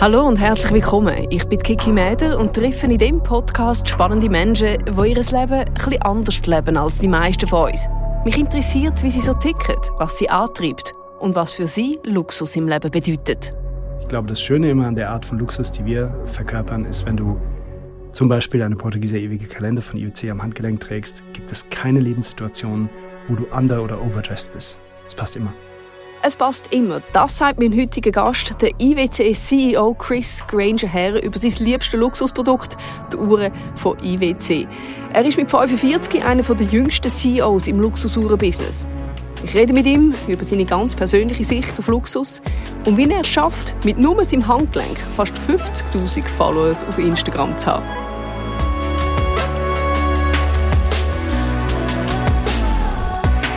Hallo und herzlich willkommen. Ich bin Kiki Mäder und treffe in diesem Podcast spannende Menschen, die ihr Leben etwas anders leben als die meisten von uns. Mich interessiert, wie sie so ticken, was sie antreibt und was für sie Luxus im Leben bedeutet. Ich glaube, das Schöne immer an der Art von Luxus, die wir verkörpern, ist, wenn du zum Beispiel eine Portugieser ewige Kalender von IWC am Handgelenk trägst, gibt es keine Lebenssituation, wo du under- oder overdressed bist. Es passt immer. Es passt immer. Das sagt mein heutiger Gast, der IWC-CEO Chris Granger her, über sein liebstes Luxusprodukt, die Uhren von IWC. Er ist mit 45 einer der jüngsten CEOs im Luxusuhrenbusiness. Ich rede mit ihm über seine ganz persönliche Sicht auf Luxus und wie er es schafft, mit nur seinem Handgelenk fast 50.000 Followers auf Instagram zu haben.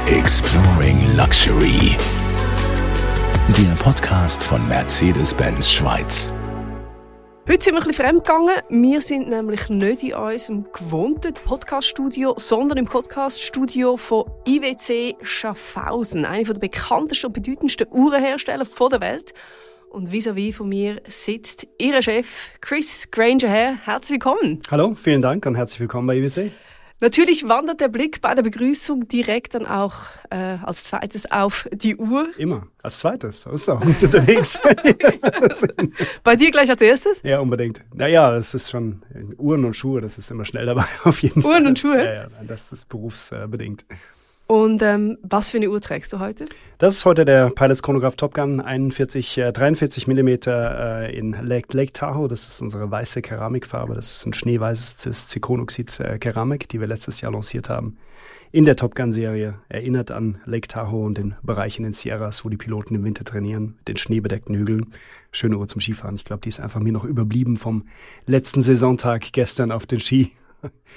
Exploring Luxury. Der Podcast von Mercedes-Benz Schweiz. Heute sind wir ein bisschen fremd gegangen. Wir sind nämlich nicht in unserem gewohnten Podcaststudio, sondern im Podcaststudio von IWC Schaffhausen, einer der bekanntesten und bedeutendsten Uhrenhersteller der Welt. Und vis-à-vis -vis von mir sitzt Ihr Chef Chris Granger her. Herzlich willkommen. Hallo, vielen Dank und herzlich willkommen bei IWC. Natürlich wandert der Blick bei der Begrüßung direkt dann auch äh, als zweites auf die Uhr. Immer, als zweites. Das ist auch gut unterwegs. bei dir gleich als erstes? Ja, unbedingt. Naja, es ist schon Uhren und Schuhe, das ist immer schnell dabei, auf jeden Fall. Uhren und Schuhe? Ja, ja, das ist berufsbedingt. Und ähm, was für eine Uhr trägst du heute? Das ist heute der Pilots Chronograph Top Gun 41, äh, 43 mm äh, in Lake, Lake Tahoe. Das ist unsere weiße Keramikfarbe. Das ist ein schneeweißes Zirkonoxid-Keramik, äh, die wir letztes Jahr lanciert haben. In der Top Gun-Serie erinnert an Lake Tahoe und den Bereich in den Sierras, wo die Piloten im Winter trainieren, den schneebedeckten Hügeln. Schöne Uhr zum Skifahren. Ich glaube, die ist einfach mir noch überblieben vom letzten Saisontag gestern auf den Ski.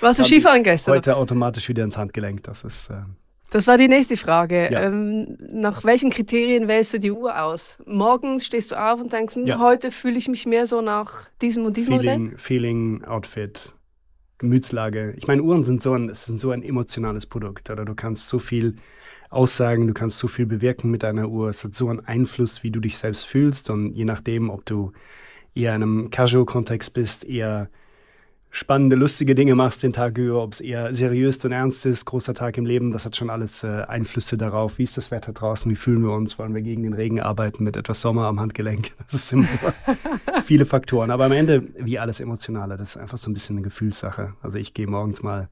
Warst du Skifahren gestern? Heute automatisch wieder ins Handgelenk. Das ist äh, das war die nächste Frage. Ja. Ähm, nach welchen Kriterien wählst du die Uhr aus? Morgens stehst du auf und denkst, hm, Ja. heute fühle ich mich mehr so nach diesem und diesem Modell? Feeling, Feeling, Outfit, Gemütslage. Ich meine, Uhren sind so ein, sind so ein emotionales Produkt. Oder du kannst so viel aussagen, du kannst so viel bewirken mit deiner Uhr. Es hat so einen Einfluss, wie du dich selbst fühlst. Und je nachdem, ob du eher in einem Casual-Kontext bist, eher spannende, lustige Dinge machst den Tag über, ob es eher seriös und ernst ist, großer Tag im Leben, das hat schon alles äh, Einflüsse darauf. Wie ist das Wetter draußen? Wie fühlen wir uns? Wollen wir gegen den Regen arbeiten mit etwas Sommer am Handgelenk? Das ist immer so viele Faktoren. Aber am Ende, wie alles Emotionale, das ist einfach so ein bisschen eine Gefühlssache. Also ich gehe morgens mal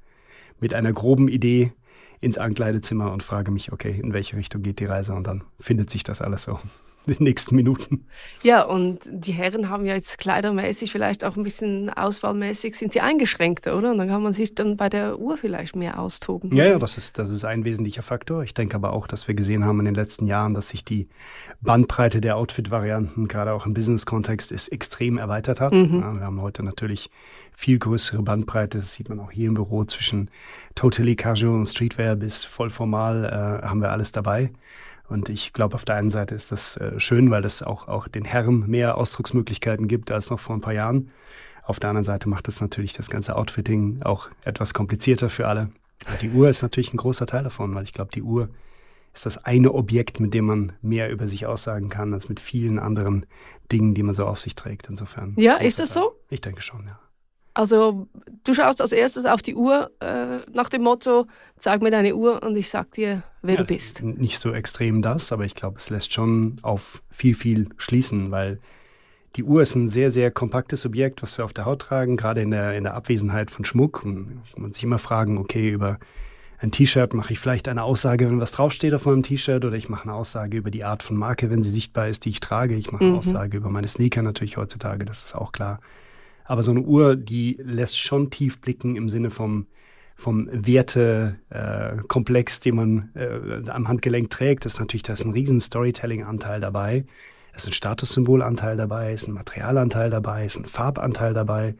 mit einer groben Idee ins Ankleidezimmer und frage mich, okay, in welche Richtung geht die Reise? Und dann findet sich das alles so in den nächsten Minuten. Ja, und die Herren haben ja jetzt kleidermäßig, vielleicht auch ein bisschen auswahlmäßig, sind sie eingeschränkter, oder? Und dann kann man sich dann bei der Uhr vielleicht mehr austoben. Ja, ja, das ist, das ist ein wesentlicher Faktor. Ich denke aber auch, dass wir gesehen haben in den letzten Jahren, dass sich die Bandbreite der Outfit-Varianten, gerade auch im Business-Kontext, ist extrem erweitert hat. Mhm. Ja, wir haben heute natürlich viel größere Bandbreite. Das sieht man auch hier im Büro zwischen totally casual und Streetwear bis voll formal äh, haben wir alles dabei. Und ich glaube, auf der einen Seite ist das äh, schön, weil es auch, auch den Herren mehr Ausdrucksmöglichkeiten gibt als noch vor ein paar Jahren. Auf der anderen Seite macht es natürlich das ganze Outfitting auch etwas komplizierter für alle. Und die Uhr ist natürlich ein großer Teil davon, weil ich glaube, die Uhr ist das eine Objekt, mit dem man mehr über sich aussagen kann, als mit vielen anderen Dingen, die man so auf sich trägt. Insofern. Ja, ist das Teil. so? Ich denke schon, ja. Also du schaust als erstes auf die Uhr äh, nach dem Motto, zeig mir deine Uhr und ich sag dir, wer ja, du bist. Nicht so extrem das, aber ich glaube, es lässt schon auf viel, viel schließen, weil die Uhr ist ein sehr, sehr kompaktes Objekt, was wir auf der Haut tragen, gerade in der, in der Abwesenheit von Schmuck. Und man sich immer fragen, okay, über ein T-Shirt mache ich vielleicht eine Aussage, wenn was draufsteht auf meinem T-Shirt, oder ich mache eine Aussage über die Art von Marke, wenn sie sichtbar ist, die ich trage. Ich mache eine Mhm. Aussage über meine Sneaker natürlich heutzutage, das ist auch klar. Aber so eine Uhr, die lässt schon tief blicken im Sinne vom, vom Wertekomplex, äh, den man äh, am Handgelenk trägt. Das ist natürlich, da ist ein riesen Storytelling-Anteil dabei. Da ist ein Statussymbolanteil dabei, ist ein Materialanteil dabei, ist ein Farbanteil dabei.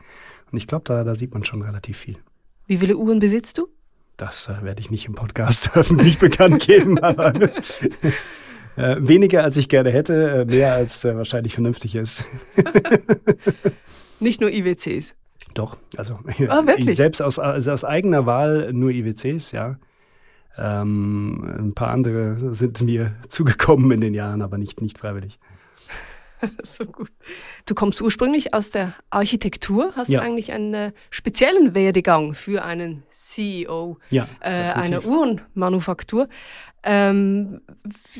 Und ich glaube, da, da sieht man schon relativ viel. Wie viele Uhren besitzt du? Das äh, werde ich nicht im Podcast öffentlich bekannt geben, aber äh, weniger als ich gerne hätte, äh, mehr als äh, wahrscheinlich vernünftig ist. Nicht nur IWCs. Doch, also Ah, selbst aus, also aus eigener Wahl nur IWCs, ja. Ähm, ein paar andere sind mir zugekommen in den Jahren, aber nicht, nicht freiwillig. so gut. Du kommst ursprünglich aus der Architektur, hast ja. eigentlich einen äh, speziellen Werdegang für einen CEO ja, äh, einer Uhrenmanufaktur. Ähm,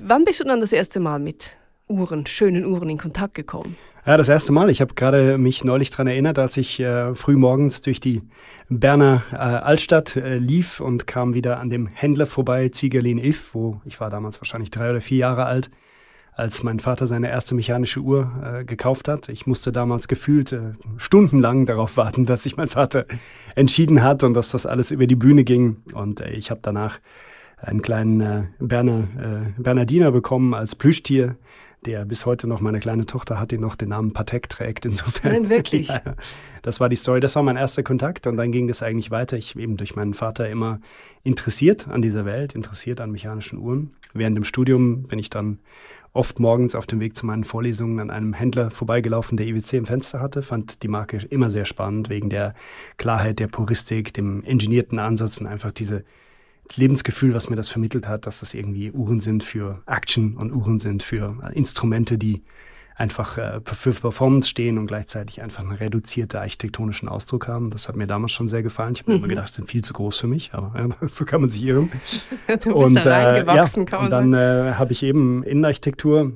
wann bist du dann das erste Mal mit Uhren, schönen Uhren in Kontakt gekommen? Ja, das erste Mal. Ich habe gerade mich neulich daran erinnert, als ich äh, früh morgens durch die Berner äh, Altstadt äh, lief und kam wieder an dem Händler vorbei, Ziegerlin If, wo ich war damals wahrscheinlich drei oder vier Jahre alt, als mein Vater seine erste mechanische Uhr äh, gekauft hat. Ich musste damals gefühlt äh, stundenlang darauf warten, dass sich mein Vater entschieden hat und dass das alles über die Bühne ging. Und äh, ich habe danach einen kleinen äh, Berner, äh, Bernardiner bekommen als Plüschtier der bis heute noch, meine kleine Tochter hat, die noch den Namen Patek trägt. Insofern. Nein, wirklich. ja, das war die Story. Das war mein erster Kontakt und dann ging das eigentlich weiter. Ich eben durch meinen Vater immer interessiert an dieser Welt, interessiert an mechanischen Uhren. Während dem Studium bin ich dann oft morgens auf dem Weg zu meinen Vorlesungen an einem Händler vorbeigelaufen, der IWC im Fenster hatte, fand die Marke immer sehr spannend wegen der Klarheit, der Puristik, dem engineerten Ansatz und einfach diese das Lebensgefühl, was mir das vermittelt hat, dass das irgendwie Uhren sind für Action und Uhren sind für äh, Instrumente, die einfach äh, für Performance stehen und gleichzeitig einfach einen reduzierten architektonischen Ausdruck haben. Das hat mir damals schon sehr gefallen. Ich habe mhm. mir immer mhm. gedacht, sind viel zu groß für mich, aber ja, so kann man sich irren. und äh, ja, und dann äh, habe ich eben Innenarchitektur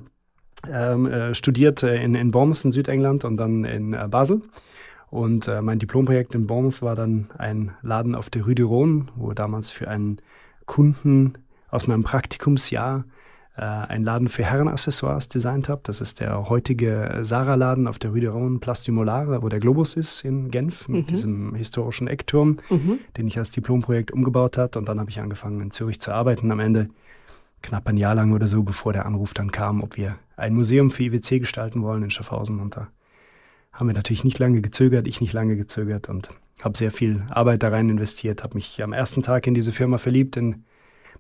ähm, äh, studiert in, in Bournemouth in Südengland und dann in Basel und äh, mein Diplomprojekt in Bournemouth war dann ein Laden auf der Rue de Rhône, wo damals für einen Kunden aus meinem Praktikumsjahr äh, einen Laden für Herrenaccessoires designt habe. Das ist der heutige Sarah-Laden auf der Rue de Rhône, Place du Molar, wo der Globus ist in Genf mit mhm. diesem historischen Eckturm, mhm. den ich als Diplomprojekt umgebaut habe. Und dann habe ich angefangen in Zürich zu arbeiten. Am Ende knapp ein Jahr lang oder so, bevor der Anruf dann kam, ob wir ein Museum für IWC gestalten wollen in Schaffhausen. Und da haben wir natürlich nicht lange gezögert, ich nicht lange gezögert und habe sehr viel Arbeit da rein investiert, habe mich am ersten Tag in diese Firma verliebt, in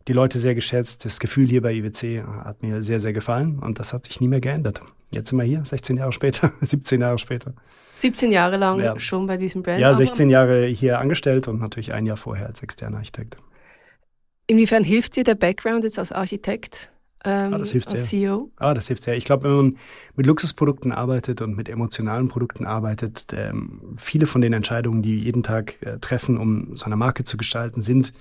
die Leute sehr geschätzt. Das Gefühl hier bei IWC hat mir sehr, sehr gefallen und das hat sich nie mehr geändert. Jetzt sind wir hier, 16 Jahre später, 17 Jahre später. 17 Jahre lang ja. schon bei diesem Brand? Ja, 16 Jahre hier angestellt und natürlich ein Jahr vorher als externer Architekt. Inwiefern hilft dir der Background jetzt als Architekt? Ähm, ah, das hilft sehr. CEO? Ah, das hilft sehr. Ich glaube, wenn man mit Luxusprodukten arbeitet und mit emotionalen Produkten arbeitet, ähm, viele von den Entscheidungen, die wir jeden Tag äh, treffen, um so eine Marke zu gestalten, sind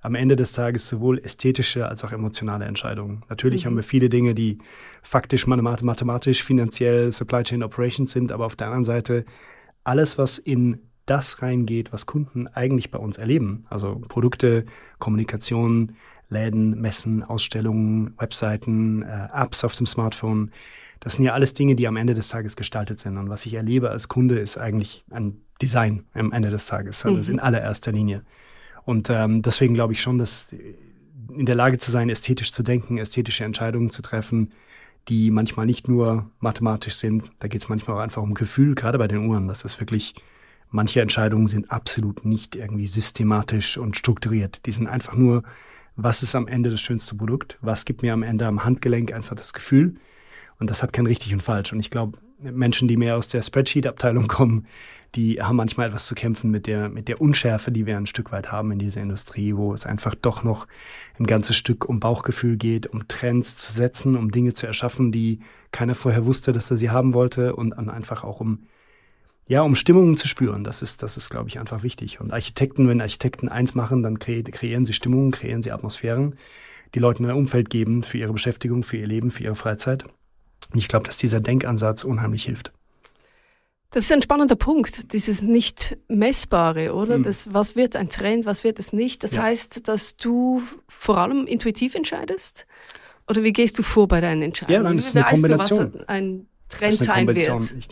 am Ende des Tages sowohl ästhetische als auch emotionale Entscheidungen. Natürlich mhm. haben wir viele Dinge, die faktisch mathematisch, finanziell, Supply Chain Operations sind, aber auf der anderen Seite alles, was in das reingeht, was Kunden eigentlich bei uns erleben. Also Produkte, Kommunikation, Läden, Messen, Ausstellungen, Webseiten, äh, Apps auf dem Smartphone. Das sind ja alles Dinge, die am Ende des Tages gestaltet sind. Und was ich erlebe als Kunde, ist eigentlich ein Design am Ende des Tages, also mhm. in allererster Linie. Und ähm, deswegen glaube ich schon, dass in der Lage zu sein, ästhetisch zu denken, ästhetische Entscheidungen zu treffen, die manchmal nicht nur mathematisch sind, da geht es manchmal auch einfach um Gefühl, gerade bei den Uhren. Das ist wirklich, manche Entscheidungen sind absolut nicht irgendwie systematisch und strukturiert. Die sind einfach nur was ist am Ende das schönste Produkt, was gibt mir am Ende am Handgelenk einfach das Gefühl. Und das hat kein richtig und falsch. Und ich glaube, Menschen, die mehr aus der Spreadsheet-Abteilung kommen, die haben manchmal etwas zu kämpfen mit der, mit der Unschärfe, die wir ein Stück weit haben in dieser Industrie, wo es einfach doch noch ein ganzes Stück um Bauchgefühl geht, um Trends zu setzen, um Dinge zu erschaffen, die keiner vorher wusste, dass er sie haben wollte und einfach auch um ja, um Stimmungen zu spüren. Das ist, das ist, glaube ich, einfach wichtig. Und Architekten, wenn Architekten eins machen, dann kre kreieren sie Stimmungen, kreieren sie Atmosphären, die Leuten ein Umfeld geben für ihre Beschäftigung, für ihr Leben, für ihre Freizeit. Und ich glaube, dass dieser Denkansatz unheimlich hilft. Das ist ein spannender Punkt, dieses nicht messbare, oder? Mhm. Das, was wird ein Trend, was wird es nicht? Das ja. heißt, dass du vor allem intuitiv entscheidest? Oder wie gehst du vor bei deinen Entscheidungen? Ja, das ist eine Kombination. Du, was ein Trend sein wird. Ich,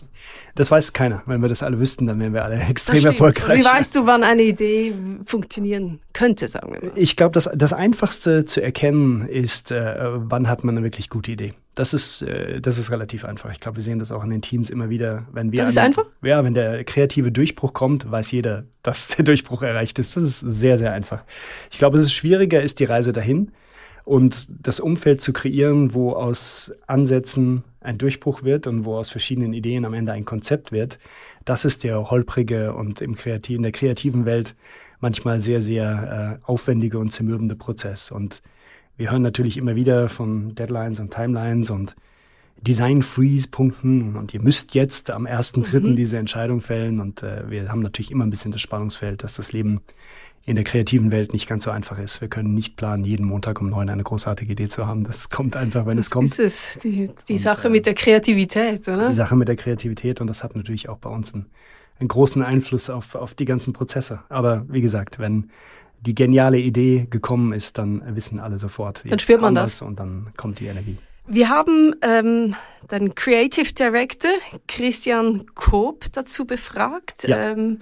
das weiß keiner. Wenn wir das alle wüssten, dann wären wir alle extrem erfolgreich. Wie weißt du, wann eine Idee funktionieren könnte, sagen wir mal? Ich glaube, das, das Einfachste zu erkennen ist, äh, wann hat man eine wirklich gute Idee. Das ist, äh, das ist relativ einfach. Ich glaube, wir sehen das auch in den Teams immer wieder. Wenn wir das ist einen, einfach? Ja, wenn der kreative Durchbruch kommt, weiß jeder, dass der Durchbruch erreicht ist. Das ist sehr, sehr einfach. Ich glaube, es ist schwieriger, ist die Reise dahin und das Umfeld zu kreieren, wo aus Ansätzen ein Durchbruch wird und wo aus verschiedenen Ideen am Ende ein Konzept wird, das ist der holprige und im kreativen, in der kreativen Welt manchmal sehr, sehr äh, aufwendige und zermürbende Prozess. Und wir hören natürlich immer wieder von Deadlines und Timelines und Design-Freeze-Punkten und ihr müsst jetzt am 1.3. Mhm. diese Entscheidung fällen. Und äh, wir haben natürlich immer ein bisschen das Spannungsfeld, dass das Leben in der kreativen Welt nicht ganz so einfach ist. Wir können nicht planen, jeden Montag um neun eine großartige Idee zu haben. Das kommt einfach, wenn es kommt. Das ist es, die, die Und, Sache äh, mit der Kreativität, oder? Die Sache mit der Kreativität und das hat natürlich auch bei uns einen, einen großen Einfluss auf, auf die ganzen Prozesse. Aber wie gesagt, wenn die geniale Idee gekommen ist, dann wissen alle sofort. Dann spürt man anders Und dann kommt die Energie. Wir haben ähm, den Creative Director Christian Koop dazu befragt, Ja. ähm,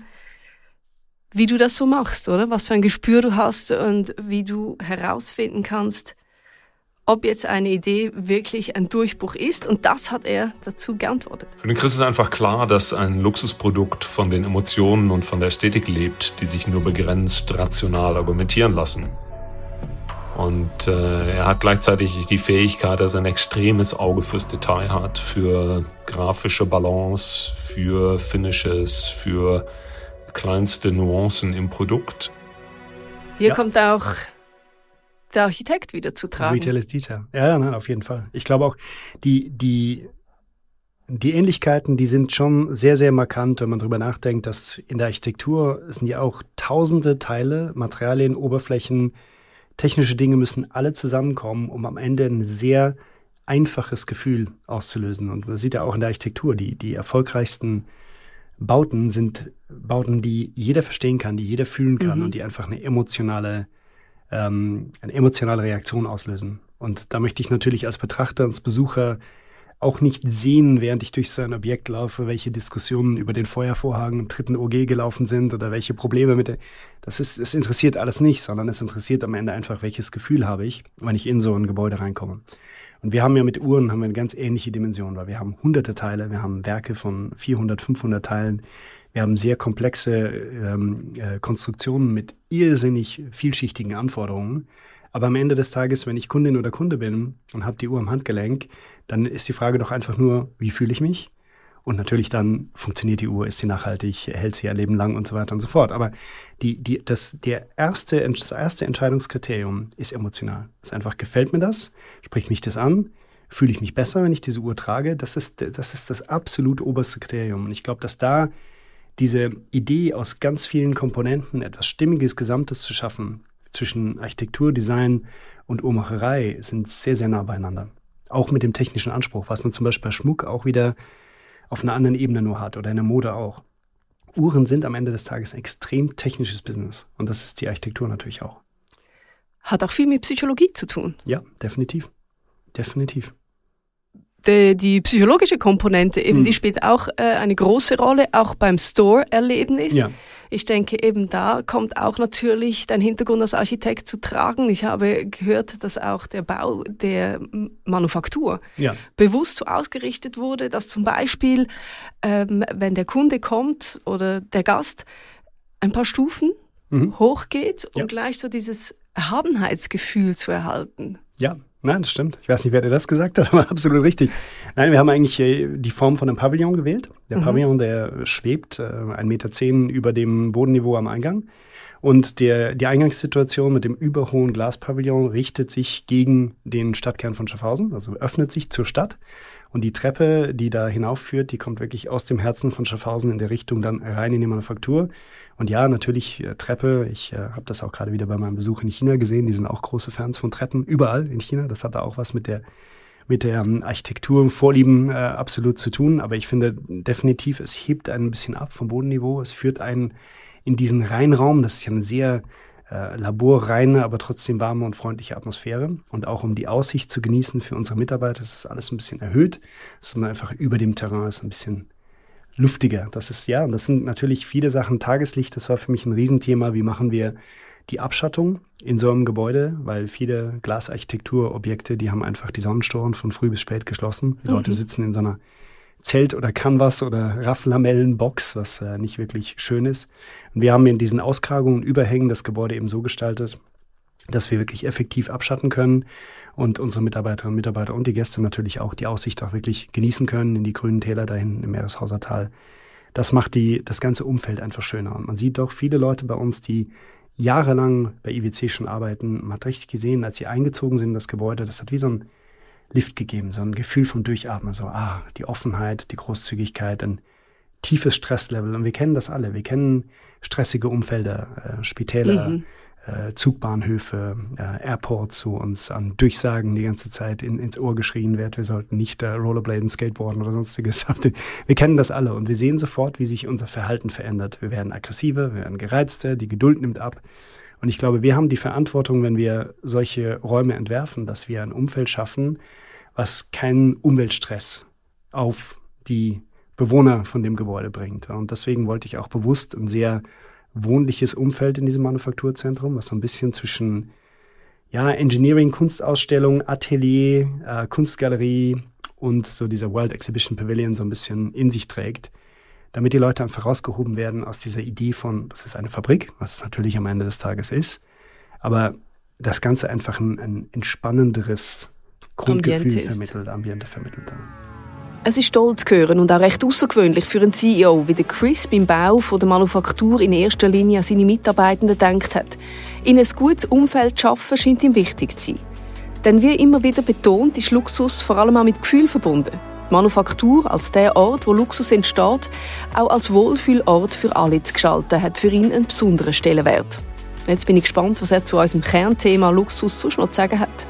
wie du das so machst, oder? Was für ein Gespür du hast und wie du herausfinden kannst, ob jetzt eine Idee wirklich ein Durchbruch ist. Und das hat er dazu geantwortet. Für den Chris ist einfach klar, dass ein Luxusprodukt von den Emotionen und von der Ästhetik lebt, die sich nur begrenzt rational argumentieren lassen. Und äh, er hat gleichzeitig die Fähigkeit, dass er ein extremes Auge fürs Detail hat, für grafische Balance, für Finishes, für kleinste Nuancen im Produkt. Hier Ja. kommt auch der Architekt wieder zu tragen. Retail ist Detail. Ja, ja, nein, auf jeden Fall. Ich glaube auch, die, die, die Ähnlichkeiten, die sind schon sehr, sehr markant, wenn man drüber nachdenkt, dass in der Architektur sind ja auch tausende Teile, Materialien, Oberflächen, technische Dinge müssen alle zusammenkommen, um am Ende ein sehr einfaches Gefühl auszulösen. Und man sieht ja auch in der Architektur, die, die erfolgreichsten Bauten sind Bauten, die jeder verstehen kann, die jeder fühlen kann Mhm. und die einfach eine emotionale, ähm, eine emotionale Reaktion auslösen. Und da möchte ich natürlich als Betrachter, als Besucher auch nicht sehen, während ich durch so ein Objekt laufe, welche Diskussionen über den Feuervorhang im dritten OG gelaufen sind oder welche Probleme mit der. Das ist, es interessiert alles nicht, sondern es interessiert am Ende einfach, welches Gefühl habe ich, wenn ich in so ein Gebäude reinkomme. Und wir haben ja mit Uhren haben wir eine ganz ähnliche Dimension, weil wir haben hunderte Teile, wir haben Werke von 400, 500 Teilen, wir haben sehr komplexe ähm, äh, Konstruktionen mit irrsinnig vielschichtigen Anforderungen. Aber am Ende des Tages, wenn ich Kundin oder Kunde bin und habe die Uhr am Handgelenk, dann ist die Frage doch einfach nur, wie fühle ich mich? Und natürlich dann funktioniert die Uhr, ist sie nachhaltig, hält sie ihr Leben lang und so weiter und so fort. Aber die, die, das, der erste, das erste Entscheidungskriterium ist emotional. Es ist einfach, gefällt mir das? Spricht mich das an? Fühle ich mich besser, wenn ich diese Uhr trage? Das ist das, ist das absolut oberste Kriterium. Und ich glaube, dass da diese Idee aus ganz vielen Komponenten etwas Stimmiges, Gesamtes zu schaffen, zwischen Architektur, Design und Uhrmacherei sind sehr, sehr nah beieinander. Auch mit dem technischen Anspruch, was man zum Beispiel bei Schmuck auch wieder auf einer anderen Ebene nur hat oder in der Mode auch. Uhren sind am Ende des Tages ein extrem technisches Business und das ist die Architektur natürlich auch. Hat auch viel mit Psychologie zu tun. Ja, definitiv. Definitiv. Die, die psychologische Komponente eben, Hm. die spielt auch äh, eine große Rolle, auch beim Store-Erlebnis. Ja. Ich denke, eben da kommt auch natürlich dein Hintergrund als Architekt zu tragen. Ich habe gehört, dass auch der Bau der Manufaktur Ja. bewusst so ausgerichtet wurde, dass zum Beispiel, ähm, wenn der Kunde kommt oder der Gast, ein paar Stufen Mhm. hochgeht, um Ja. gleich so dieses Erhabenheitsgefühl zu erhalten. Ja, nein, das stimmt. Ich weiß nicht, wer dir das gesagt hat, aber absolut richtig. Nein, wir haben eigentlich äh, die Form von einem Pavillon gewählt. Der Mhm. Pavillon, der schwebt äh, 1,10 Meter zehn über dem Bodenniveau am Eingang. Und der, die Eingangssituation mit dem überhohen Glaspavillon richtet sich gegen den Stadtkern von Schaffhausen, also öffnet sich zur Stadt. Und die Treppe, die da hinaufführt, die kommt wirklich aus dem Herzen von Schaffhausen in der Richtung dann rein in die Manufaktur. Und ja, natürlich äh, Treppe. Ich äh, habe das auch gerade wieder bei meinem Besuch in China gesehen. Die sind auch große Fans von Treppen überall in China. Das hat da auch was mit der mit der ähm, Architektur Vorlieben äh, absolut zu tun. Aber ich finde definitiv, es hebt ein bisschen ab vom Bodenniveau. Es führt einen in diesen Reinraum. Das ist ja eine sehr äh, laborreine, aber trotzdem warme und freundliche Atmosphäre. Und auch um die Aussicht zu genießen für unsere Mitarbeiter, ist das alles ein bisschen erhöht. Dass man einfach über dem Terrain ist, ein bisschen luftiger. Das ist ja, und das sind natürlich viele Sachen. Tageslicht, das war für mich ein Riesenthema. Wie machen wir die Abschattung in so einem Gebäude? Weil viele Glasarchitekturobjekte, die haben einfach die Sonnenstoren von früh bis spät geschlossen. Die Leute sitzen in so einer Zelt- oder Canvas- oder Rafflamellenbox, was äh, nicht wirklich schön ist. Und wir haben in diesen Auskragungen, Überhängen das Gebäude eben so gestaltet, dass wir wirklich effektiv abschatten können und unsere Mitarbeiterinnen und Mitarbeiter und die Gäste natürlich auch die Aussicht auch wirklich genießen können in die grünen Täler da hinten im Meereshauser Tal. Das macht die, das ganze Umfeld einfach schöner. Und man sieht doch viele Leute bei uns, die jahrelang bei IWC schon arbeiten. Man hat richtig gesehen, als sie eingezogen sind in das Gebäude, das hat wie so ein, Lift gegeben, so ein Gefühl vom Durchatmen, so, ah, die Offenheit, die Großzügigkeit, ein tiefes Stresslevel. Und wir kennen das alle. Wir kennen stressige Umfelder, äh, Spitäler, mhm. äh, Zugbahnhöfe, äh, Airports, wo uns an Durchsagen die ganze Zeit in, ins Ohr geschrien wird, wir sollten nicht äh, Rollerbladen, Skateboarden oder sonstiges. wir kennen das alle und wir sehen sofort, wie sich unser Verhalten verändert. Wir werden aggressiver, wir werden gereizter, die Geduld nimmt ab. Und ich glaube, wir haben die Verantwortung, wenn wir solche Räume entwerfen, dass wir ein Umfeld schaffen, was keinen Umweltstress auf die Bewohner von dem Gebäude bringt. Und deswegen wollte ich auch bewusst ein sehr wohnliches Umfeld in diesem Manufakturzentrum, was so ein bisschen zwischen ja, Engineering, Kunstausstellung, Atelier, äh, Kunstgalerie und so dieser World Exhibition Pavilion so ein bisschen in sich trägt damit die Leute einfach rausgehoben werden aus dieser Idee von, das ist eine Fabrik, was es natürlich am Ende des Tages ist, aber das Ganze einfach ein, ein entspannenderes Grundgefühl Ambiente vermittelt, Ambiente vermittelt. Es ist stolz zu hören und auch recht außergewöhnlich für einen CEO, wie der Chris beim Bau von der Manufaktur in erster Linie an seine Mitarbeitenden gedacht hat. In ein gutes Umfeld zu arbeiten, scheint ihm wichtig zu sein. Denn wie immer wieder betont, ist Luxus vor allem auch mit Gefühl verbunden. Die Manufaktur als der Ort, wo Luxus entsteht, auch als Wohlfühlort für alle zu gestalten, hat für ihn einen besonderen Stellenwert. Jetzt bin ich gespannt, was er zu unserem Kernthema Luxus sonst noch zu sagen hat.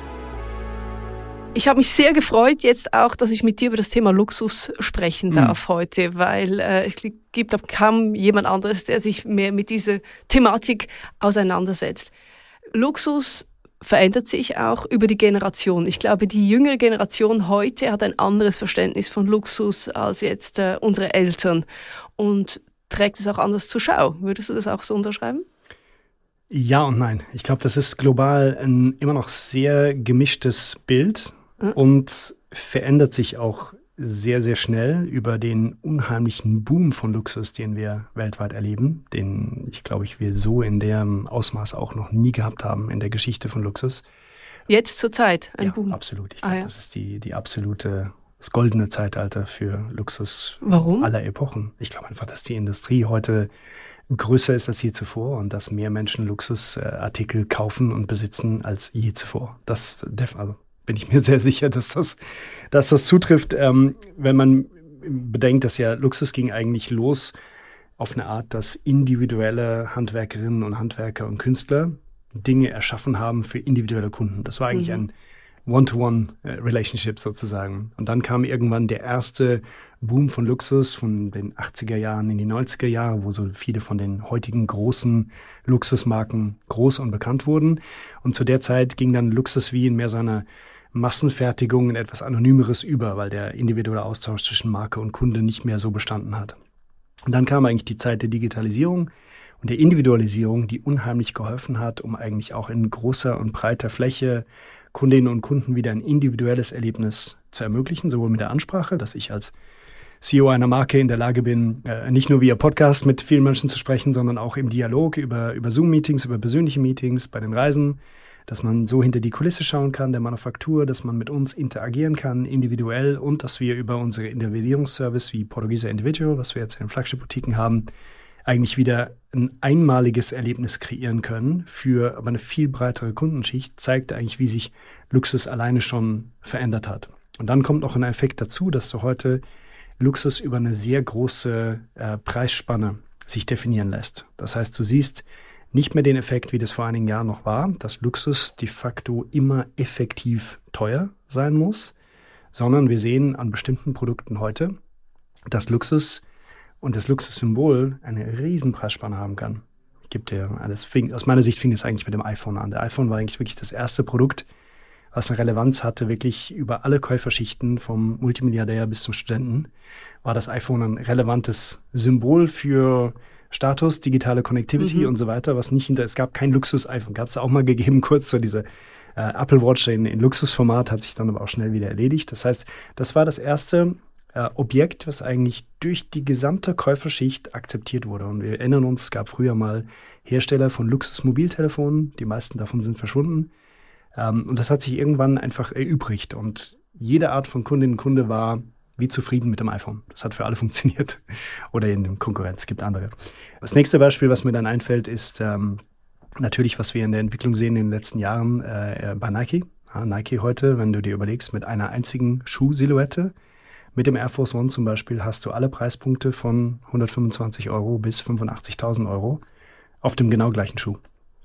Ich habe mich sehr gefreut jetzt auch, dass ich mit dir über das Thema Luxus sprechen mhm. darf mhm. heute, weil äh, es gibt kaum jemand anderes, der sich mehr mit dieser Thematik auseinandersetzt. Luxus verändert sich auch über die Generation. Ich glaube, die jüngere Generation heute hat ein anderes Verständnis von Luxus als jetzt äh, unsere Eltern und trägt es auch anders zur Schau. Würdest du das auch so unterschreiben? Ja und nein. Ich glaube, das ist global ein immer noch sehr gemischtes Bild mhm. und verändert sich auch sehr, sehr schnell über den unheimlichen Boom von Luxus, den wir weltweit erleben, den ich glaube ich wir so in dem Ausmaß auch noch nie gehabt haben in der Geschichte von Luxus. Jetzt zur Zeit ein ja, Boom. Absolut. Ich glaube, ah, ja. das ist die, die absolute, das goldene Zeitalter für Luxus Warum? aller Epochen. Ich glaube einfach, dass die Industrie heute größer ist als je zuvor und dass mehr Menschen Luxusartikel kaufen und besitzen als je zuvor. Das also bin ich mir sehr sicher, dass das, dass das zutrifft, ähm, wenn man bedenkt, dass ja Luxus ging eigentlich los auf eine Art, dass individuelle Handwerkerinnen und Handwerker und Künstler Dinge erschaffen haben für individuelle Kunden. Das war eigentlich mhm. ein One-to-One-Relationship sozusagen. Und dann kam irgendwann der erste Boom von Luxus von den 80er Jahren in die 90er Jahre, wo so viele von den heutigen großen Luxusmarken groß und bekannt wurden. Und zu der Zeit ging dann Luxus wie in mehr so einer Massenfertigung in etwas Anonymeres über, weil der individuelle Austausch zwischen Marke und Kunde nicht mehr so bestanden hat. Und dann kam eigentlich die Zeit der Digitalisierung und der Individualisierung, die unheimlich geholfen hat, um eigentlich auch in großer und breiter Fläche Kundinnen und Kunden wieder ein individuelles Erlebnis zu ermöglichen, sowohl mit der Ansprache, dass ich als CEO einer Marke in der Lage bin, äh, nicht nur via Podcast mit vielen Menschen zu sprechen, sondern auch im Dialog über, über Zoom-Meetings, über persönliche Meetings, bei den Reisen, dass man so hinter die Kulisse schauen kann, der Manufaktur, dass man mit uns interagieren kann, individuell und dass wir über unsere Individuierungsservice wie Portugieser Individual, was wir jetzt in Flagship-Boutiquen haben, eigentlich wieder ein einmaliges Erlebnis kreieren können für aber eine viel breitere Kundenschicht, zeigt eigentlich, wie sich Luxus alleine schon verändert hat. Und dann kommt noch ein Effekt dazu, dass du heute Luxus über eine sehr große äh, Preisspanne sich definieren lässt. Das heißt, du siehst nicht mehr den Effekt, wie das vor einigen Jahren noch war, dass Luxus de facto immer effektiv teuer sein muss, sondern wir sehen an bestimmten Produkten heute, dass Luxus und das Luxussymbol eine riesen Preisspanne haben kann. Ich dir alles, aus meiner Sicht fing es eigentlich mit dem iPhone an. Der iPhone war eigentlich wirklich das erste Produkt, was eine Relevanz hatte, wirklich über alle Käuferschichten, vom Multimilliardär bis zum Studenten, war das iPhone ein relevantes Symbol für Status, digitale Connectivity mhm. und so weiter, was nicht hinter, es gab kein Luxus-iPhone, gab es auch mal gegeben, kurz so diese äh, Apple Watch in, in Luxusformat, hat sich dann aber auch schnell wieder erledigt. Das heißt, das war das erste äh, Objekt, was eigentlich durch die gesamte Käuferschicht akzeptiert wurde. Und wir erinnern uns, es gab früher mal Hersteller von Luxus-Mobiltelefonen, die meisten davon sind verschwunden. Ähm, und das hat sich irgendwann einfach erübrigt. Und jede Art von Kundin und Kunde war wie zufrieden mit dem iPhone. Das hat für alle funktioniert. Oder in der Konkurrenz, es gibt andere. Das nächste Beispiel, was mir dann einfällt, ist ähm, natürlich, was wir in der Entwicklung sehen in den letzten Jahren äh, bei Nike. Ja, Nike heute, wenn du dir überlegst, mit einer einzigen Schuhsilhouette, mit dem Air Force One zum Beispiel, hast du alle Preispunkte von 125 Euro bis 85.000 Euro auf dem genau gleichen Schuh.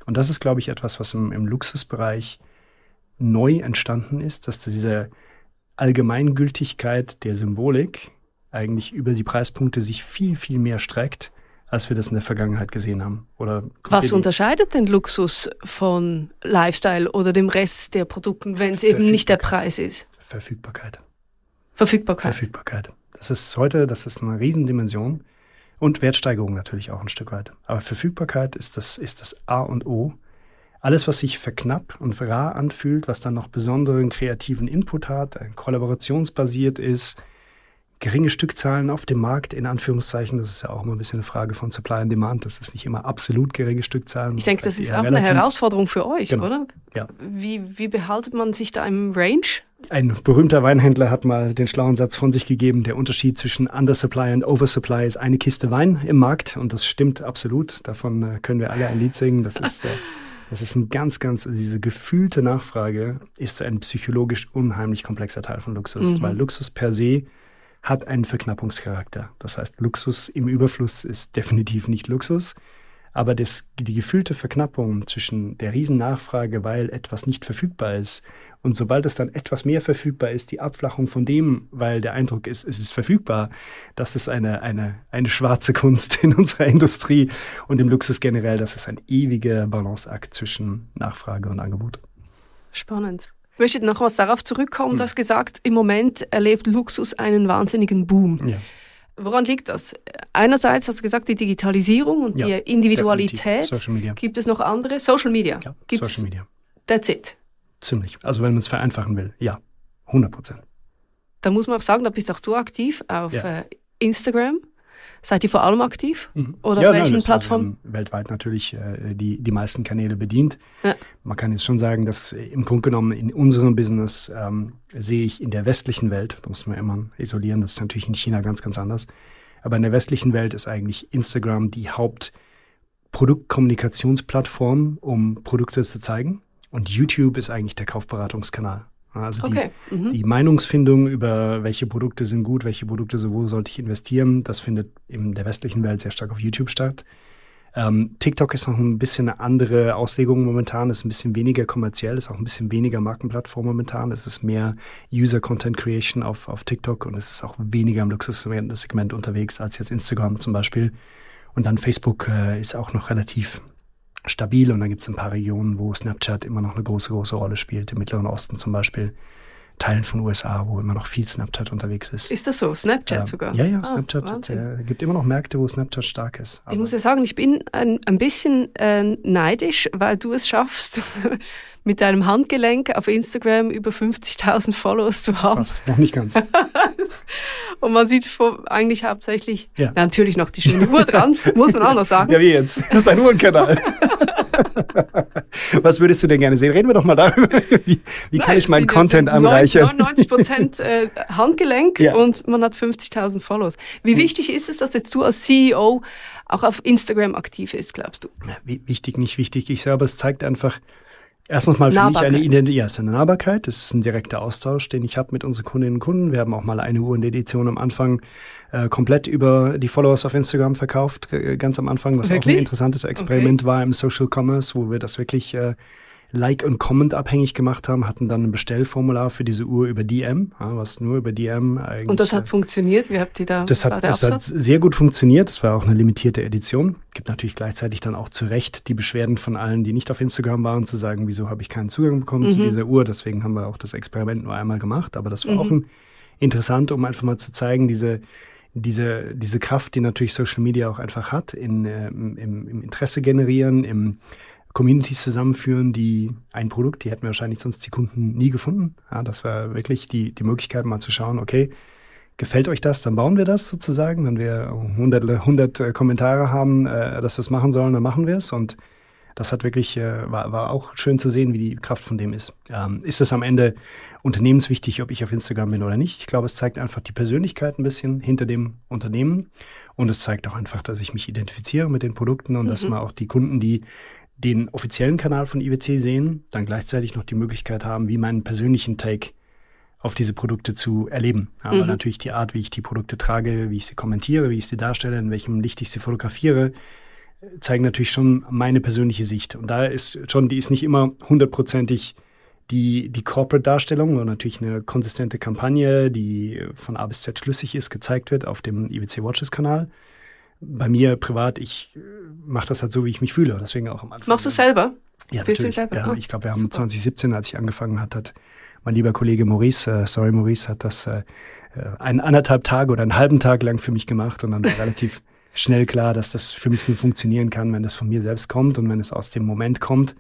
Und das ist, glaube ich, etwas, was im, im Luxusbereich neu entstanden ist, dass diese Allgemeingültigkeit der Symbolik eigentlich über die Preispunkte sich viel, viel mehr streckt, als wir das in der Vergangenheit gesehen haben. Oder Was unterscheidet denn Luxus von Lifestyle oder dem Rest der Produkten, wenn es eben nicht der Preis ist? Verfügbarkeit. Verfügbarkeit. Verfügbarkeit. Das ist heute, das ist eine Riesendimension und Wertsteigerung natürlich auch ein Stück weit. Aber Verfügbarkeit ist das, ist das A und O. Alles, was sich verknappt und rar anfühlt, was dann noch besonderen kreativen Input hat, kollaborationsbasiert ist, geringe Stückzahlen auf dem Markt, in Anführungszeichen. Das ist ja auch immer ein bisschen eine Frage von Supply and Demand. Das ist nicht immer absolut geringe Stückzahlen. Ich denke, das ist auch eine Herausforderung für euch, genau. oder? Ja. Wie, wie behaltet man sich da im Range? Ein berühmter Weinhändler hat mal den schlauen Satz von sich gegeben, der Unterschied zwischen Undersupply und Oversupply ist eine Kiste Wein im Markt und das stimmt absolut. Davon äh, können wir alle ein Lied singen. Das ist, äh, das ist ein ganz, ganz, also diese gefühlte Nachfrage ist ein psychologisch unheimlich komplexer Teil von Luxus, mhm. weil Luxus per se hat einen Verknappungscharakter. Das heißt, Luxus im Überfluss ist definitiv nicht Luxus. Aber das, die gefühlte Verknappung zwischen der Riesennachfrage, weil etwas nicht verfügbar ist, und sobald es dann etwas mehr verfügbar ist, die Abflachung von dem, weil der Eindruck ist, es ist verfügbar, das ist eine, eine, eine schwarze Kunst in unserer Industrie und im Luxus generell. Das ist ein ewiger Balanceakt zwischen Nachfrage und Angebot. Spannend. Ich möchte noch was darauf zurückkommen. Hm. Du hast gesagt, im Moment erlebt Luxus einen wahnsinnigen Boom. Ja. Woran liegt das? Einerseits hast du gesagt, die Digitalisierung und ja, die Individualität. Social Media. Gibt es noch andere? Social Media. Ja, Gibt's? Social Media. That's it. Ziemlich. Also wenn man es vereinfachen will, ja, 100 Prozent. Da muss man auch sagen, da bist auch du aktiv auf ja. äh, Instagram. Seid ihr vor allem aktiv? Mhm. Oder ja, welchen nein, Plattformen? weltweit natürlich äh, die, die meisten Kanäle bedient. Ja. Man kann jetzt schon sagen, dass im Grunde genommen in unserem Business ähm, sehe ich in der westlichen Welt, da muss man immer isolieren, das ist natürlich in China ganz, ganz anders, aber in der westlichen Welt ist eigentlich Instagram die Hauptproduktkommunikationsplattform, um Produkte zu zeigen. Und YouTube ist eigentlich der Kaufberatungskanal. Also okay. die, mhm. die, Meinungsfindung über welche Produkte sind gut, welche Produkte so wo sollte ich investieren, das findet in der westlichen Welt sehr stark auf YouTube statt. Ähm, TikTok ist noch ein bisschen eine andere Auslegung momentan, ist ein bisschen weniger kommerziell, ist auch ein bisschen weniger Markenplattform momentan. Es ist mehr User-Content-Creation auf, auf TikTok und es ist auch weniger im Luxussegment unterwegs als jetzt Instagram zum Beispiel. Und dann Facebook äh, ist auch noch relativ stabil und dann gibt es ein paar Regionen, wo Snapchat immer noch eine große, große Rolle spielt, im Mittleren Osten zum Beispiel. Teilen von USA, wo immer noch viel Snapchat unterwegs ist. Ist das so? Snapchat ja, sogar? Ja, ja, ah, Snapchat. Es gibt immer noch Märkte, wo Snapchat stark ist. ich muss ja sagen, ich bin ein, ein bisschen äh, neidisch, weil du es schaffst, mit deinem Handgelenk auf Instagram über 50.000 Followers zu haben. Fast, noch nicht ganz. Und man sieht eigentlich hauptsächlich, ja. natürlich noch die schöne Uhr dran, muss man auch noch sagen. Ja, wie jetzt? Das ist ein Uhrenkanal. Was würdest du denn gerne sehen? Reden wir doch mal darüber. Wie, wie Nein, kann ich meinen Content anreichern? 99 Prozent äh, Handgelenk ja. und man hat 50.000 Followers. Wie hm. wichtig ist es, dass jetzt du als CEO auch auf Instagram aktiv bist, glaubst du? Ja, wichtig, nicht wichtig. Ich sage, aber es zeigt einfach, Erstens mal für mich eine Identität, ja, ist eine Nahbarkeit. Das ist ein direkter Austausch, den ich habe mit unseren Kundinnen und Kunden. Wir haben auch mal eine Uhr in der Edition am Anfang äh, komplett über die Followers auf Instagram verkauft, äh, ganz am Anfang, was wirklich? auch ein interessantes Experiment okay. war im Social Commerce, wo wir das wirklich äh, Like und Comment abhängig gemacht haben, hatten dann ein Bestellformular für diese Uhr über DM, was nur über DM eigentlich. Und das hat äh, funktioniert? Wie habt ihr da? Das hat, das hat sehr gut funktioniert. Das war auch eine limitierte Edition. Gibt natürlich gleichzeitig dann auch zu Recht die Beschwerden von allen, die nicht auf Instagram waren, zu sagen, wieso habe ich keinen Zugang bekommen mhm. zu dieser Uhr? Deswegen haben wir auch das Experiment nur einmal gemacht. Aber das war mhm. auch ein, interessant, um einfach mal zu zeigen, diese diese, diese Kraft, die natürlich Social Media auch einfach hat, in, äh, im, im Interesse generieren, im Communities zusammenführen, die ein Produkt, die hätten wir wahrscheinlich sonst die Kunden nie gefunden. Ja, das war wirklich die, die Möglichkeit, mal zu schauen, okay, gefällt euch das, dann bauen wir das sozusagen. Wenn wir 100, 100 äh, Kommentare haben, äh, dass wir es machen sollen, dann machen wir es. Und das hat wirklich, äh, war, war auch schön zu sehen, wie die Kraft von dem ist. Ähm, ist es am Ende unternehmenswichtig, ob ich auf Instagram bin oder nicht? Ich glaube, es zeigt einfach die Persönlichkeit ein bisschen hinter dem Unternehmen. Und es zeigt auch einfach, dass ich mich identifiziere mit den Produkten und mhm. dass man auch die Kunden, die den offiziellen Kanal von IWC sehen, dann gleichzeitig noch die Möglichkeit haben, wie meinen persönlichen Take auf diese Produkte zu erleben. Aber mhm. natürlich die Art, wie ich die Produkte trage, wie ich sie kommentiere, wie ich sie darstelle, in welchem Licht ich sie fotografiere, zeigen natürlich schon meine persönliche Sicht. Und da ist schon, die ist nicht immer hundertprozentig die, die Corporate-Darstellung, sondern natürlich eine konsistente Kampagne, die von A bis Z schlüssig ist, gezeigt wird auf dem IWC Watches-Kanal. Bei mir privat, ich mache das halt so, wie ich mich fühle. Deswegen auch am Anfang. Machst du selber? Ja, Fühlst natürlich. Selber? Ja, oh, ich glaube, wir haben super. 2017, als ich angefangen hat, hat mein lieber Kollege Maurice, äh, sorry Maurice, hat das äh, äh einen anderthalb Tage oder einen halben Tag lang für mich gemacht und dann war relativ schnell klar, dass das für mich nur funktionieren kann, wenn das von mir selbst kommt und wenn es aus dem Moment kommt,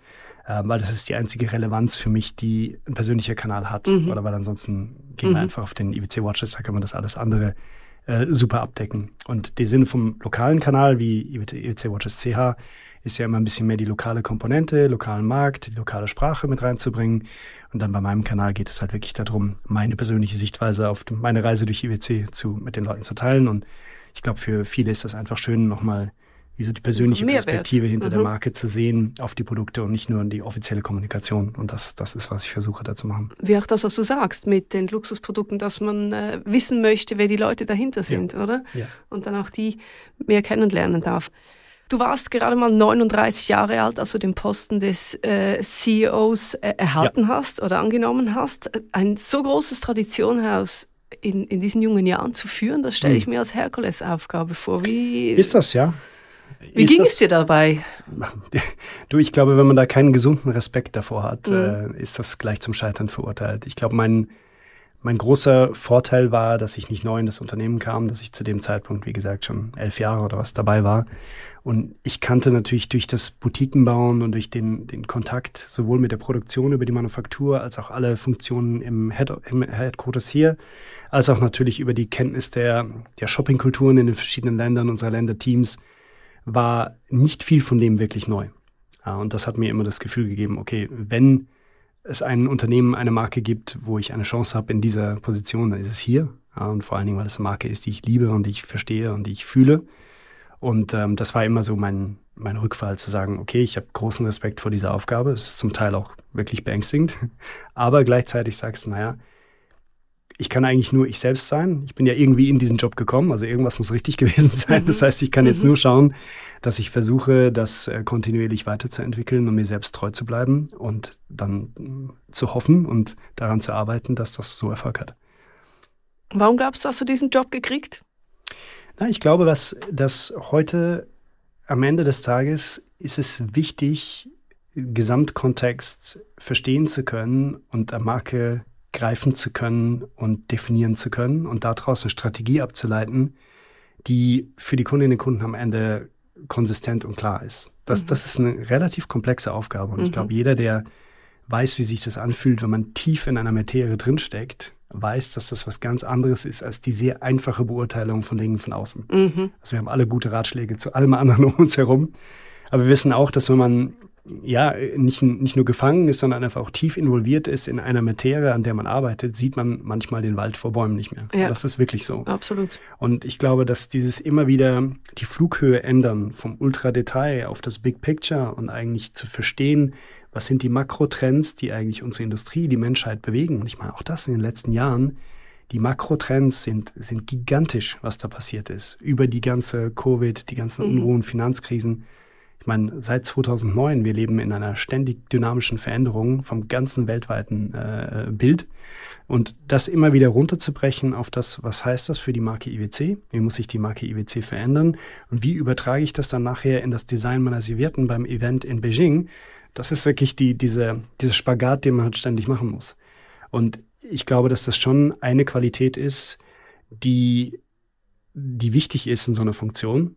äh, weil das ist die einzige Relevanz für mich, die ein persönlicher Kanal hat. Mhm. Oder weil ansonsten gehen mhm. wir einfach auf den IWC Watches, da kann man das alles andere äh, super abdecken. Und der Sinn vom lokalen Kanal wie IWC Watches CH ist ja immer ein bisschen mehr die lokale Komponente, lokalen Markt, die lokale Sprache mit reinzubringen. Und dann bei meinem Kanal geht es halt wirklich darum, meine persönliche Sichtweise auf meine Reise durch IWC zu, mit den Leuten zu teilen. Und ich glaube, für viele ist das einfach schön, nochmal wie so die persönliche Mehrwert. Perspektive hinter mhm. der Marke zu sehen auf die Produkte und nicht nur die offizielle Kommunikation. Und das, das ist, was ich versuche da zu machen. Wie auch das, was du sagst mit den Luxusprodukten, dass man äh, wissen möchte, wer die Leute dahinter sind, ja. oder? Ja. Und dann auch die mehr kennenlernen darf. Du warst gerade mal 39 Jahre alt, als du den Posten des äh, CEOs äh, erhalten ja. hast oder angenommen hast. Ein so großes Traditionhaus in, in diesen jungen Jahren zu führen, das stelle ich hm. mir als Herkulesaufgabe vor. Wie ist das, ja? Wie ging es dir dabei? Du, ich glaube, wenn man da keinen gesunden Respekt davor hat, mhm. äh, ist das gleich zum Scheitern verurteilt. Ich glaube, mein, mein großer Vorteil war, dass ich nicht neu in das Unternehmen kam, dass ich zu dem Zeitpunkt, wie gesagt, schon elf Jahre oder was dabei war. Und ich kannte natürlich durch das Boutiquenbauen und durch den, den Kontakt sowohl mit der Produktion über die Manufaktur als auch alle Funktionen im, Head, im Headquarters hier als auch natürlich über die Kenntnis der, der Shoppingkulturen in den verschiedenen Ländern, unserer Länderteams, war nicht viel von dem wirklich neu. Und das hat mir immer das Gefühl gegeben, okay, wenn es ein Unternehmen, eine Marke gibt, wo ich eine Chance habe in dieser Position, dann ist es hier. Und vor allen Dingen, weil es eine Marke ist, die ich liebe und die ich verstehe und die ich fühle. Und ähm, das war immer so mein, mein Rückfall zu sagen, okay, ich habe großen Respekt vor dieser Aufgabe. Es ist zum Teil auch wirklich beängstigend. Aber gleichzeitig sagst du, naja, ich kann eigentlich nur ich selbst sein. Ich bin ja irgendwie in diesen Job gekommen, also irgendwas muss richtig gewesen sein. Mhm. Das heißt, ich kann jetzt mhm. nur schauen, dass ich versuche, das äh, kontinuierlich weiterzuentwickeln und mir selbst treu zu bleiben und dann äh, zu hoffen und daran zu arbeiten, dass das so Erfolg hat. Warum glaubst du, hast du diesen Job gekriegt? Na, ich glaube, dass, dass heute am Ende des Tages ist es wichtig, Gesamtkontext verstehen zu können und der Marke greifen zu können und definieren zu können und daraus eine Strategie abzuleiten, die für die Kundinnen und Kunden am Ende konsistent und klar ist. Das, mhm. das ist eine relativ komplexe Aufgabe und mhm. ich glaube, jeder, der weiß, wie sich das anfühlt, wenn man tief in einer Materie drinsteckt, weiß, dass das was ganz anderes ist als die sehr einfache Beurteilung von Dingen von außen. Mhm. Also wir haben alle gute Ratschläge zu allem anderen um uns herum. Aber wir wissen auch, dass wenn man ja, nicht, nicht nur gefangen ist, sondern einfach auch tief involviert ist in einer Materie, an der man arbeitet, sieht man manchmal den Wald vor Bäumen nicht mehr. Ja. Das ist wirklich so. Absolut. Und ich glaube, dass dieses immer wieder die Flughöhe ändern vom Ultradetail auf das Big Picture und eigentlich zu verstehen, was sind die Makrotrends, die eigentlich unsere Industrie, die Menschheit bewegen. Und ich meine, auch das in den letzten Jahren, die Makrotrends sind, sind gigantisch, was da passiert ist. Über die ganze Covid, die ganzen mhm. Unruhen, Finanzkrisen ich meine, seit 2009, wir leben in einer ständig dynamischen Veränderung vom ganzen weltweiten äh, Bild. Und das immer wieder runterzubrechen auf das, was heißt das für die Marke IWC? Wie muss sich die Marke IWC verändern? Und wie übertrage ich das dann nachher in das Design meiner Servierten beim Event in Beijing? Das ist wirklich die, diese, dieser Spagat, den man halt ständig machen muss. Und ich glaube, dass das schon eine Qualität ist, die, die wichtig ist in so einer Funktion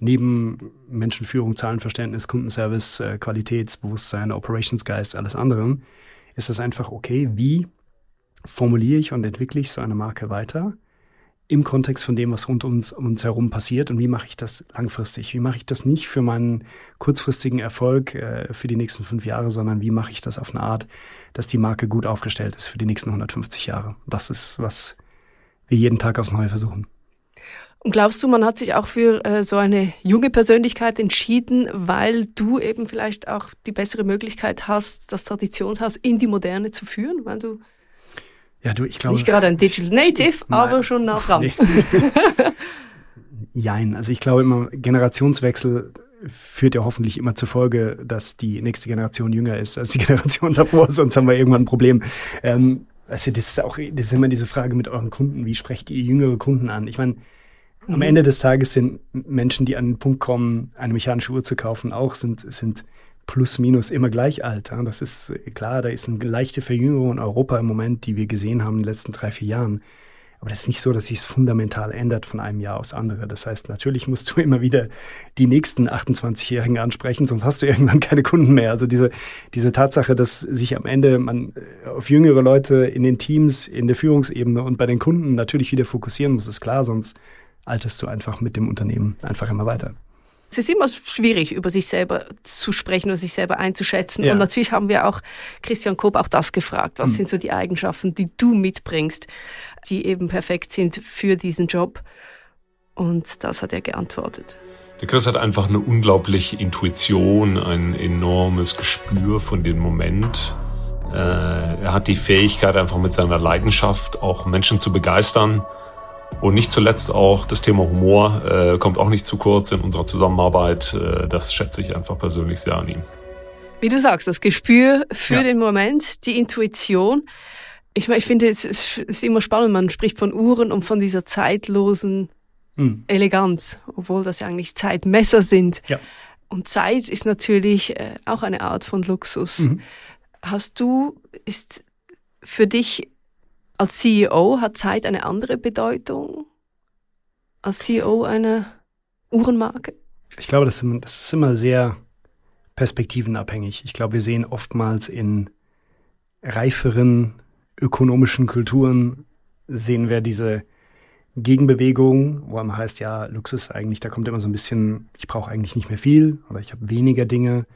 neben Menschenführung, Zahlenverständnis, Kundenservice, äh, Qualitätsbewusstsein, Operationsgeist, alles andere, ist es einfach okay, wie formuliere ich und entwickle ich so eine Marke weiter im Kontext von dem, was rund um uns, um uns herum passiert und wie mache ich das langfristig? Wie mache ich das nicht für meinen kurzfristigen Erfolg äh, für die nächsten fünf Jahre, sondern wie mache ich das auf eine Art, dass die Marke gut aufgestellt ist für die nächsten 150 Jahre? Das ist, was wir jeden Tag aufs Neue versuchen. Und glaubst du, man hat sich auch für äh, so eine junge Persönlichkeit entschieden, weil du eben vielleicht auch die bessere Möglichkeit hast, das Traditionshaus in die Moderne zu führen, weil du ja, du, ich glaube, nicht gerade ein Digital Native, nein, aber schon nah dran. Nee. Jein, also ich glaube immer, Generationswechsel führt ja hoffentlich immer zur Folge, dass die nächste Generation jünger ist als die Generation davor, sonst haben wir irgendwann ein Problem. Ähm, also das ist auch, das ist immer diese Frage mit euren Kunden, wie sprecht ihr jüngere Kunden an? Ich meine, mhm. am Ende des Tages sind Menschen, die an den Punkt kommen, eine mechanische Uhr zu kaufen, auch sind, sind plus minus immer gleich alt. Das ist klar, da ist eine leichte Verjüngerung in Europa im Moment, die wir gesehen haben in den letzten drei, vier Jahren. Aber das ist nicht so, dass sich es fundamental ändert von einem Jahr aufs andere. Das heißt, natürlich musst du immer wieder die nächsten 28-Jährigen ansprechen, sonst hast du irgendwann keine Kunden mehr. Also diese, diese Tatsache, dass sich am Ende man äh, auf jüngere Leute in den Teams, in der Führungsebene und bei den Kunden natürlich wieder fokussieren muss, ist klar, sonst alterst du einfach mit dem Unternehmen einfach immer weiter. Es ist immer schwierig, über sich selber zu sprechen oder sich selber einzuschätzen. Ja. Und natürlich haben wir auch Christian Kopp auch das gefragt. Was mhm. sind so die Eigenschaften, die du mitbringst, die eben perfekt sind für diesen Job? Und das hat er geantwortet. Der Chris hat einfach eine unglaubliche Intuition, ein enormes Gespür von dem Moment. Äh, er hat die Fähigkeit, einfach mit seiner Leidenschaft auch Menschen zu begeistern und nicht zuletzt auch das Thema Humor äh, kommt auch nicht zu kurz in unserer Zusammenarbeit. Äh, das schätze ich einfach persönlich sehr an ihm. Wie du sagst, das Gespür für ja. den Moment, die Intuition. Ich, ich finde, es ist immer spannend, man spricht von Uhren und von dieser zeitlosen hm. Eleganz, obwohl das ja eigentlich Zeitmesser sind. Ja. Und Zeit ist natürlich äh, auch eine Art von Luxus. Mhm. Hast du, ist für dich als CEO hat Zeit eine andere Bedeutung als CEO einer Uhrenmarke? Ich glaube, das ist immer sehr perspektivenabhängig. Ich glaube, wir sehen oftmals in reiferen ökonomischen Kulturen sehen wir diese Gegenbewegung, wo man heißt, ja, Luxus eigentlich, da kommt immer so ein bisschen, ich brauche eigentlich nicht mehr viel oder ich habe weniger Dinge.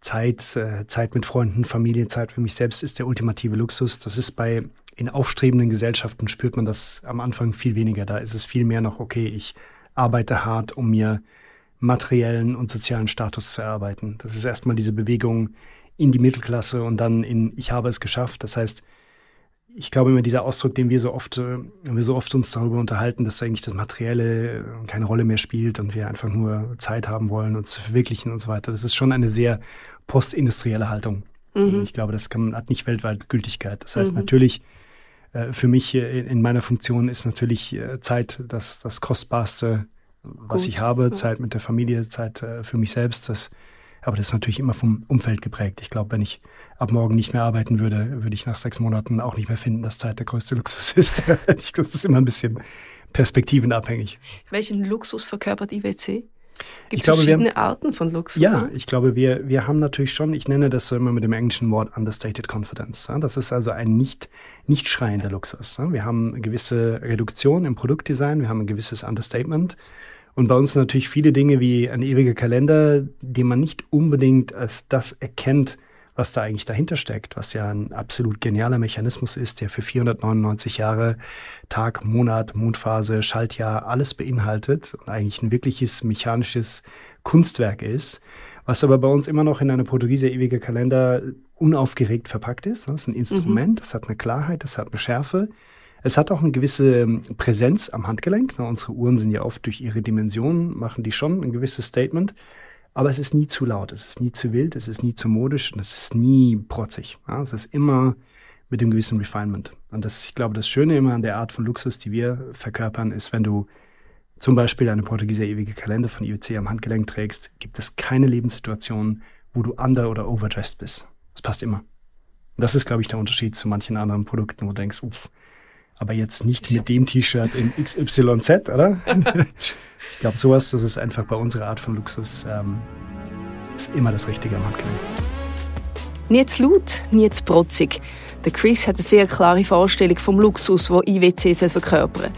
Zeit, äh, Zeit mit Freunden, Familie, Zeit für mich selbst ist der ultimative Luxus. Das ist bei in aufstrebenden Gesellschaften spürt man das am Anfang viel weniger. Da ist es viel mehr noch, okay, ich arbeite hart, um mir materiellen und sozialen Status zu erarbeiten. Das ist erstmal diese Bewegung in die Mittelklasse und dann in ich habe es geschafft. Das heißt, ich glaube immer dieser Ausdruck, den wir so oft, äh, wir so oft uns darüber unterhalten, dass eigentlich das Materielle keine Rolle mehr spielt und wir einfach nur Zeit haben wollen, uns zu verwirklichen und so weiter. Das ist schon eine sehr postindustrielle Haltung. Mhm. Ich glaube, das kann, hat nicht weltweit Gültigkeit. Das heißt, mhm. natürlich äh, für mich in meiner Funktion ist natürlich äh, Zeit das, das Kostbarste, was Gut, ich habe. Ja. Zeit mit der Familie, Zeit äh, für mich selbst. Das, aber das ist natürlich immer vom Umfeld geprägt. Ich glaube, wenn ich ab morgen nicht mehr arbeiten würde, würde ich nach sechs Monaten auch nicht mehr finden, dass Zeit der größte Luxus ist. das ist immer ein bisschen perspektivenabhängig. Welchen Luxus verkörpert IWC? Gibt es verschiedene haben, Arten von Luxus? Ja, ich glaube, wir, wir haben natürlich schon, ich nenne das so immer mit dem englischen Wort Understated Confidence. Das ist also ein nicht, nicht schreiender Luxus. Wir haben eine gewisse Reduktion im Produktdesign, wir haben ein gewisses Understatement. Und bei uns natürlich viele Dinge wie ein ewiger Kalender, den man nicht unbedingt als das erkennt, was da eigentlich dahinter steckt, was ja ein absolut genialer Mechanismus ist, der für 499 Jahre Tag, Monat, Mondphase, Schaltjahr alles beinhaltet und eigentlich ein wirkliches mechanisches Kunstwerk ist, was aber bei uns immer noch in einer Portugieser ewiger Kalender unaufgeregt verpackt ist. Das ist ein Instrument, mhm. das hat eine Klarheit, das hat eine Schärfe. Es hat auch eine gewisse Präsenz am Handgelenk. unsere Uhren sind ja oft durch ihre Dimensionen, machen die schon ein gewisses Statement. Aber es ist nie zu laut, es ist nie zu wild, es ist nie zu modisch und es ist nie protzig. Ja? Es ist immer mit dem gewissen Refinement. Und das, ich glaube, das Schöne immer an der Art von Luxus, die wir verkörpern, ist, wenn du zum Beispiel eine Portugieser ewige Kalender von IOC am Handgelenk trägst, gibt es keine Lebenssituation, wo du under- oder overdressed bist. Das passt immer. Und das ist, glaube ich, der Unterschied zu manchen anderen Produkten, wo du denkst, uff, aber jetzt nicht mit dem T-Shirt in XYZ, oder? Ich glaube, sowas, das ist einfach bei unserer Art von Luxus, ähm, ist immer das Richtige am Handgelenk. Zu laut, zu protzig. Der Chris hat eine sehr klare Vorstellung vom Luxus, wo IWC soll verkörpern.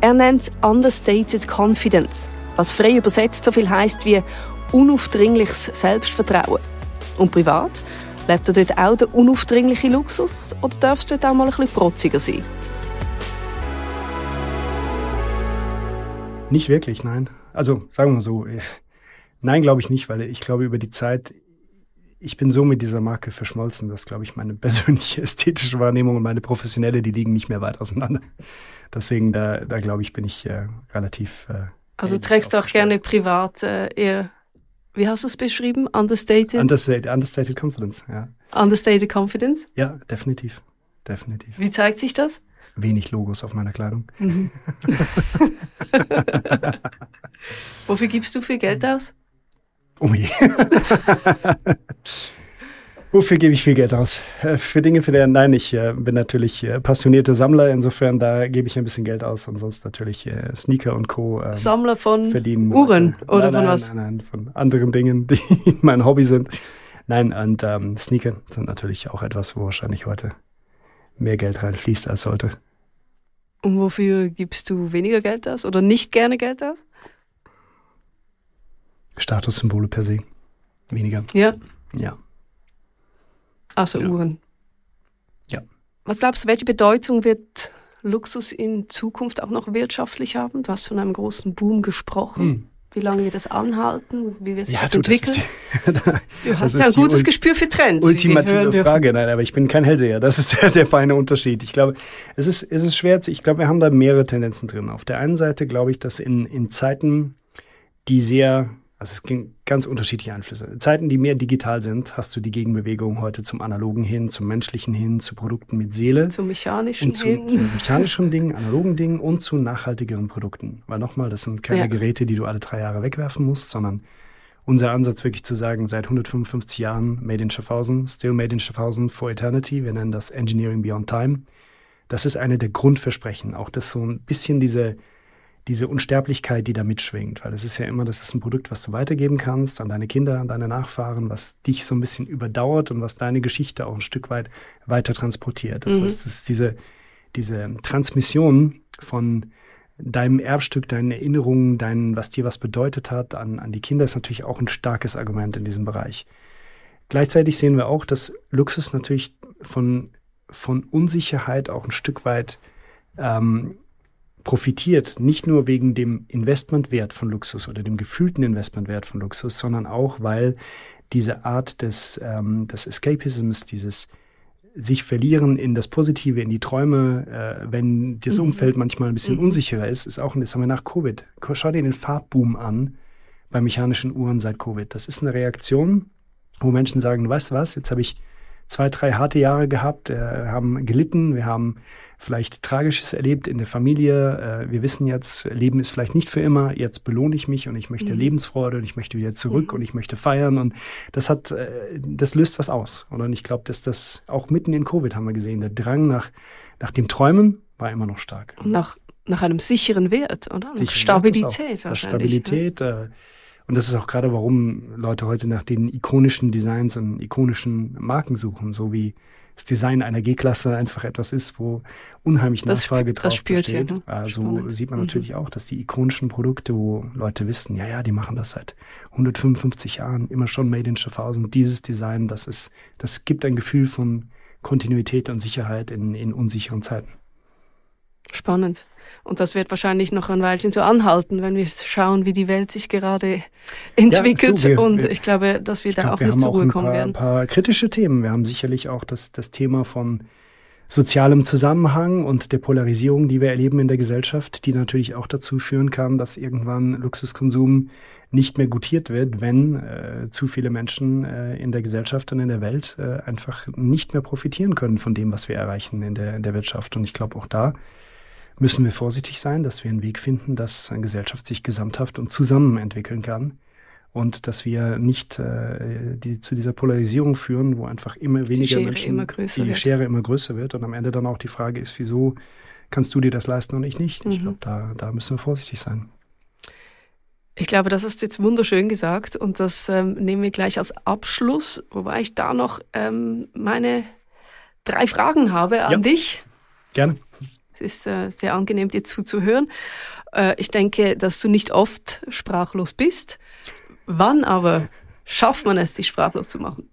Er nennt es Understated Confidence, was frei übersetzt so viel heißt wie unaufdringliches Selbstvertrauen. Und privat? Lebt er dort auch der unaufdringliche Luxus oder darf es dort auch mal ein bisschen protziger sein? Nicht wirklich, nein. Also sagen wir so, nein, glaube ich nicht, weil ich glaube über die Zeit, ich bin so mit dieser Marke verschmolzen, dass, glaube ich, meine persönliche ästhetische Wahrnehmung und meine professionelle, die liegen nicht mehr weit auseinander. Deswegen, da, da glaube ich, bin ich äh, relativ. Äh, also trägst du auch gerne privat äh, eher, wie hast du es beschrieben? Understated? Understated, understated Confidence, ja. Understated Confidence? Ja, definitiv. Definitiv. Wie zeigt sich das? Wenig Logos auf meiner Kleidung. Mhm. Wofür gibst du viel Geld aus? Oh je. Wofür gebe ich viel Geld aus? Äh, für Dinge, für die, nein, ich äh, bin natürlich äh, passionierter Sammler, insofern da gebe ich ein bisschen Geld aus und sonst natürlich äh, Sneaker und Co. Ähm, Sammler von verdienen Uhren oder nein, von nein, was? Nein, nein, von anderen Dingen, die mein Hobby sind. Nein, und ähm, Sneaker sind natürlich auch etwas, wo wahrscheinlich heute mehr Geld reinfließt als sollte. Und wofür gibst du weniger Geld aus oder nicht gerne Geld aus? Statussymbole per se. Weniger. Ja. Ja. Also Ja. Uhren. Ja. Was glaubst du, welche Bedeutung wird Luxus in Zukunft auch noch wirtschaftlich haben? Du hast von einem großen Boom gesprochen. Hm. Wie lange wird das anhalten? Wie sich Ja, das du, das entwickeln? ist, du hast ja ein gutes Gespür für Trends. wir ultimative. Frage. Nein, aber ich bin kein Hellseher. Das ist der feine Unterschied. Ich glaube, es ist, es ist schwer. zu- Ich glaube, wir haben da mehrere Tendenzen drin. Auf der einen Seite glaube ich, dass in, in Zeiten, die sehr, also es gibt ganz unterschiedliche Einflüsse. In Zeiten, die mehr digital sind, hast du die Gegenbewegung heute zum Analogen hin, zum Menschlichen hin, zu Produkten mit Seele. Zum mechanischen und zu, hin. zu mechanischen Dingen, analogen Dingen und zu nachhaltigeren Produkten. Weil nochmal, das sind keine Ja. Geräte, die du alle drei Jahre wegwerfen musst, sondern unser Ansatz wirklich zu sagen, seit 155 Jahren Made in Schaffhausen, still Made in Schaffhausen for Eternity, wir nennen das Engineering Beyond Time. Das ist eine der Grundversprechen, auch das so ein bisschen diese, diese Unsterblichkeit, die da mitschwingt, weil es ist ja immer, das ist ein Produkt, was du weitergeben kannst an deine Kinder, an deine Nachfahren, was dich so ein bisschen überdauert und was deine Geschichte auch ein Stück weit weiter transportiert. Das Mhm. heißt, es ist diese, diese Transmission von deinem Erbstück, deinen Erinnerungen, dein, was dir was bedeutet hat, an, an die Kinder ist natürlich auch ein starkes Argument in diesem Bereich. Gleichzeitig sehen wir auch, dass Luxus natürlich von, von Unsicherheit auch ein Stück weit ähm, profitiert, nicht nur wegen dem Investmentwert von Luxus oder dem gefühlten Investmentwert von Luxus, sondern auch, weil diese Art des, ähm, des Escapisms, dieses sich verlieren in das Positive, in die Träume, äh, wenn das Mhm. Umfeld manchmal ein bisschen Mhm. unsicherer ist, ist auch, das haben wir nach Covid. Schau dir den Farbboom an bei mechanischen Uhren seit Covid. Das ist eine Reaktion, wo Menschen sagen, weißt du was, jetzt habe ich zwei, drei harte Jahre gehabt, äh, haben gelitten, wir haben vielleicht Tragisches erlebt in der Familie. Äh, wir wissen jetzt, Leben ist vielleicht nicht für immer. Jetzt belohne ich mich und ich möchte Mhm. Lebensfreude und ich möchte wieder zurück Mhm. und ich möchte feiern. Und das hat, äh, das löst was aus. Und ich glaube, dass das auch mitten in Covid haben wir gesehen, der Drang nach, nach dem Träumen war immer noch stark. Und nach, nach einem sicheren Wert, oder? Nach Sicher, Stabilität wahrscheinlich. ne? Stabilität. Äh, und das ist auch gerade, warum Leute heute nach den ikonischen Designs und ikonischen Marken suchen, so wie das Design einer G-Klasse einfach etwas ist, wo unheimlich Das Nachfrage das drauf spürt ihr, besteht. ne? Äh, so Spannend. sieht man Mhm. natürlich auch, dass die ikonischen Produkte, wo Leute wissen, ja, ja, die machen das seit 155 Jahren, immer schon made in Schaffhausen. Dieses Design, das ist, das gibt ein Gefühl von Kontinuität und Sicherheit in, in unsicheren Zeiten. Spannend. Und das wird wahrscheinlich noch ein Weilchen so anhalten, wenn wir schauen, wie die Welt sich gerade entwickelt. du, wir- und wir- ich glaube, dass wir da glaub, auch wir nicht haben zur Ruhe ein kommen paar, werden. paar kritische Themen. Wir haben sicherlich auch das, das Thema von sozialem Zusammenhang und der Polarisierung, die wir erleben in der Gesellschaft, die natürlich auch dazu führen kann, dass irgendwann Luxuskonsum nicht mehr gutiert wird, wenn äh, zu viele Menschen äh, in der Gesellschaft und in der Welt äh, einfach nicht mehr profitieren können von dem, was wir erreichen in der, in der Wirtschaft. Und ich glaube, auch da müssen wir vorsichtig sein, dass wir einen Weg finden, dass eine Gesellschaft sich gesamthaft und zusammen entwickeln kann und dass wir nicht äh, die, zu dieser Polarisierung führen, wo einfach immer weniger Schere Menschen immer größer die wird. Schere immer größer wird und am Ende dann auch die Frage ist, wieso kannst du dir das leisten und ich nicht? Ich Mhm. glaube, da, da müssen wir vorsichtig sein. Ich glaube, das hast du jetzt wunderschön gesagt und das ähm, nehmen wir gleich als Abschluss, wobei ich da noch ähm, meine drei Fragen habe an Ja. dich. Gerne. Es ist äh, sehr angenehm, dir zuzuhören. Äh, ich denke, dass du nicht oft sprachlos bist. Wann aber schafft man es, dich sprachlos zu machen?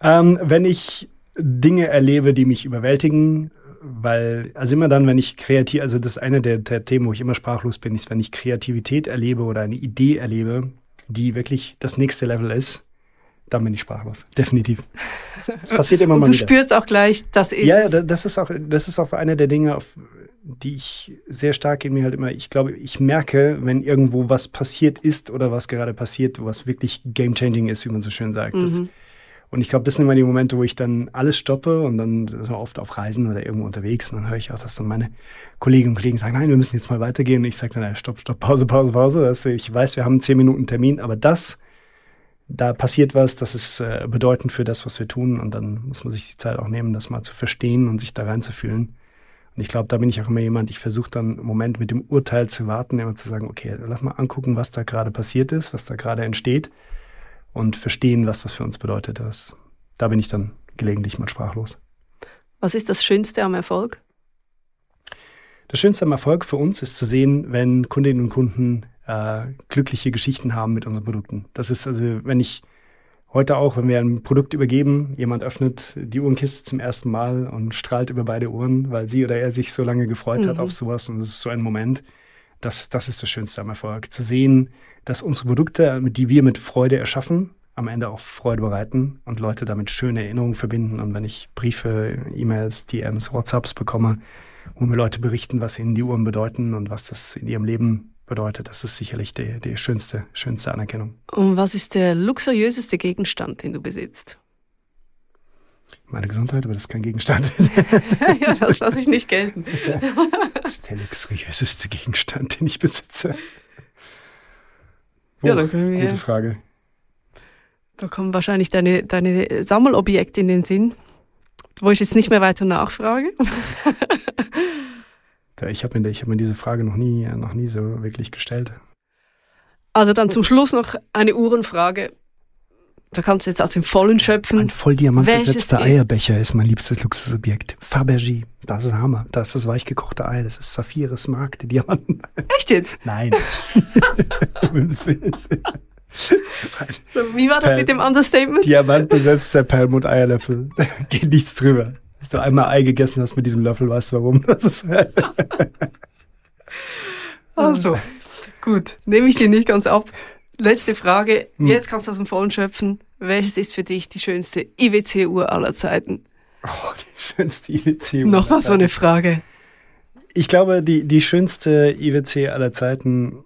Ähm, wenn ich Dinge erlebe, die mich überwältigen, weil, also immer dann, wenn ich kreativ, also das ist eine der, der Themen, wo ich immer sprachlos bin, ist, wenn ich Kreativität erlebe oder eine Idee erlebe, die wirklich das nächste Level ist, dann bin ich sprachlos. Definitiv. Das passiert immer mal du wieder. Du spürst auch gleich, das ist Ja, das ist auch, das ist auch eine der Dinge, auf, die ich sehr stark in mir halt immer, ich glaube, ich merke, wenn irgendwo was passiert ist oder was gerade passiert, was wirklich game-changing ist, wie man so schön sagt. Mhm. Das, und ich glaube, das sind immer die Momente, wo ich dann alles stoppe und dann so oft auf Reisen oder irgendwo unterwegs und dann höre ich auch, dass dann meine Kolleginnen und Kollegen sagen, nein, wir müssen jetzt mal weitergehen. Und ich sage dann, ja, stopp, stopp, Pause, Pause, Pause. Also ich weiß, wir haben einen zehn Minuten Termin, aber das, da passiert was, das ist äh, bedeutend für das, was wir tun. Und dann muss man sich die Zeit auch nehmen, das mal zu verstehen und sich da reinzufühlen. Und ich glaube, da bin ich auch immer jemand, ich versuche dann im Moment mit dem Urteil zu warten, immer zu sagen, okay, lass mal angucken, was da gerade passiert ist, was da gerade entsteht und verstehen, was das für uns bedeutet. Das, da bin ich dann gelegentlich mal sprachlos. Was ist das Schönste am Erfolg? Das Schönste am Erfolg für uns ist zu sehen, wenn Kundinnen und Kunden äh, glückliche Geschichten haben mit unseren Produkten. Das ist also, wenn ich heute auch, wenn wir ein Produkt übergeben, jemand öffnet die Uhrenkiste zum ersten Mal und strahlt über beide Uhren, weil sie oder er sich so lange gefreut mhm. hat auf sowas und es ist so ein Moment. Das, das ist das Schönste am Erfolg. Zu sehen, dass unsere Produkte, die wir mit Freude erschaffen, am Ende auch Freude bereiten und Leute damit schöne Erinnerungen verbinden. Und wenn ich Briefe, E-Mails, DMs, WhatsApps bekomme, wo mir Leute berichten, was ihnen die Uhren bedeuten und was das in ihrem Leben bedeutet, das ist sicherlich die, die schönste, schönste Anerkennung. Und was ist der luxuriöseste Gegenstand, den du besitzt? Meine Gesundheit, aber das ist kein Gegenstand. ja, das lasse ich nicht gelten. das ist der luxuriöseste Gegenstand, den ich besitze. Oh, ja, dann können wir. Gute Frage. Da kommen wahrscheinlich deine, deine Sammelobjekte in den Sinn, wo ich jetzt nicht mehr weiter nachfrage. ich habe mir, hab mir diese Frage noch nie, noch nie so wirklich gestellt. Also dann zum Schluss noch eine Uhrenfrage. Da kannst du jetzt aus dem Vollen schöpfen. Ein voll diamantbesetzter Eierbecher ist mein liebstes Luxusobjekt. Fabergé, das ist Hammer. Da ist das weichgekochte Ei, das ist Saphire, Smaragd, Diamanten. Echt jetzt? Nein. Wie war das mit dem Understatement? Diamantbesetzter Perlmut Eierlöffel. Geht nichts drüber. Dass du einmal Ei gegessen hast mit diesem Löffel, weißt du warum. Das ist also, gut. Nehme ich dir nicht ganz ab. Letzte Frage. Hm. Jetzt kannst du aus dem Vollen schöpfen. Welches ist für dich die schönste IWC-Uhr aller Zeiten? Oh, die schönste IWC-Uhr. Nochmal so eine Frage. Ich glaube, die, die schönste IWC aller Zeiten,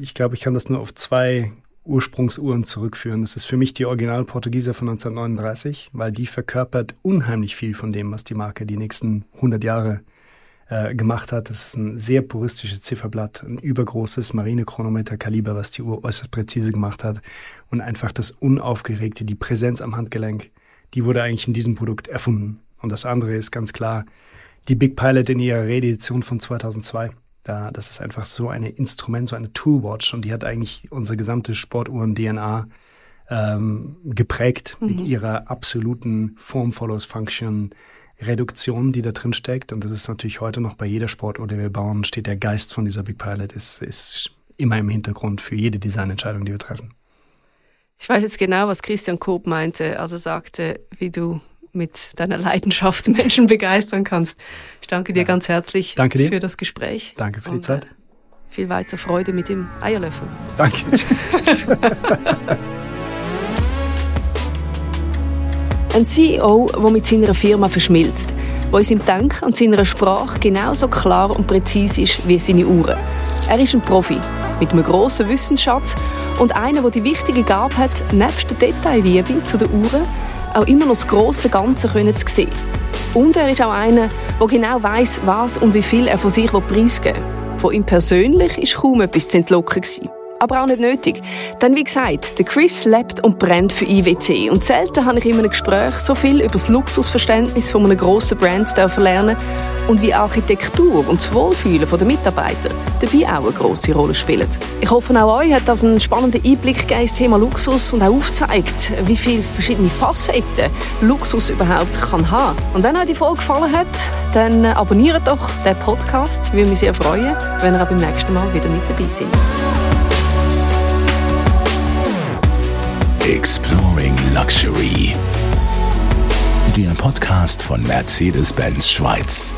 ich glaube, ich kann das nur auf zwei Ursprungsuhren zurückführen. Das ist für mich die Original Portugieser von 1939, weil die verkörpert unheimlich viel von dem, was die Marke die nächsten 100 Jahre äh, gemacht hat. Das ist ein sehr puristisches Zifferblatt, ein übergroßes Marinechronometer-Kaliber, was die Uhr äußerst präzise gemacht hat. Und einfach das Unaufgeregte, die Präsenz am Handgelenk, die wurde eigentlich in diesem Produkt erfunden. Und das andere ist ganz klar die Big Pilot in ihrer Reedition von 2002. Da, das ist einfach so ein Instrument, so eine Toolwatch und die hat eigentlich unsere gesamte Sportuhren-DNA ähm, geprägt mhm. mit ihrer absoluten Form follows Function, Reduktion, die da drin steckt. Und das ist natürlich heute noch bei jeder Sportuhr, die wir bauen, steht der Geist von dieser Big Pilot, ist, ist immer im Hintergrund für jede Designentscheidung, die wir treffen. Ich weiß jetzt genau, was Christian Koop meinte, als er sagte, wie du mit deiner Leidenschaft Menschen begeistern kannst. Ich danke dir ja. ganz herzlich danke dir. für das Gespräch. Danke für die Zeit. Viel weiter Freude mit dem Eierlöffel. Danke. Ein CEO, der mit seiner Firma verschmilzt, der in seinem Denken und seiner Sprache genauso klar und präzise ist wie seine Uhren. Er ist ein Profi mit einem grossen Wissensschatz und einer, der die wichtige Gabe hat, nebst der Detailliebe zu den Uhren auch immer noch das grosse Ganze zu sehen. Und er ist auch einer, der genau weiß, was und wie viel er von sich preisgeben will. Von ihm persönlich war kaum etwas zu entlocken aber auch nicht nötig. Denn wie gesagt, der Chris lebt und brennt für IWC und selten habe ich in einem Gespräch so viel über das Luxusverständnis von einem grossen Brand lernen und wie Architektur und das Wohlfühlen der Mitarbeiter dabei auch eine grosse Rolle spielen. Ich hoffe, auch euch hat das einen spannenden Einblick gegeben ins Thema Luxus und auch aufgezeigt, wie viele verschiedene Facetten Luxus überhaupt kann haben. Und wenn euch die Folge gefallen hat, dann abonniert doch den Podcast. Ich würde mich sehr freuen, wenn ihr auch beim nächsten Mal wieder mit dabei seid. Exploring Luxury. Der Podcast von Mercedes-Benz Schweiz.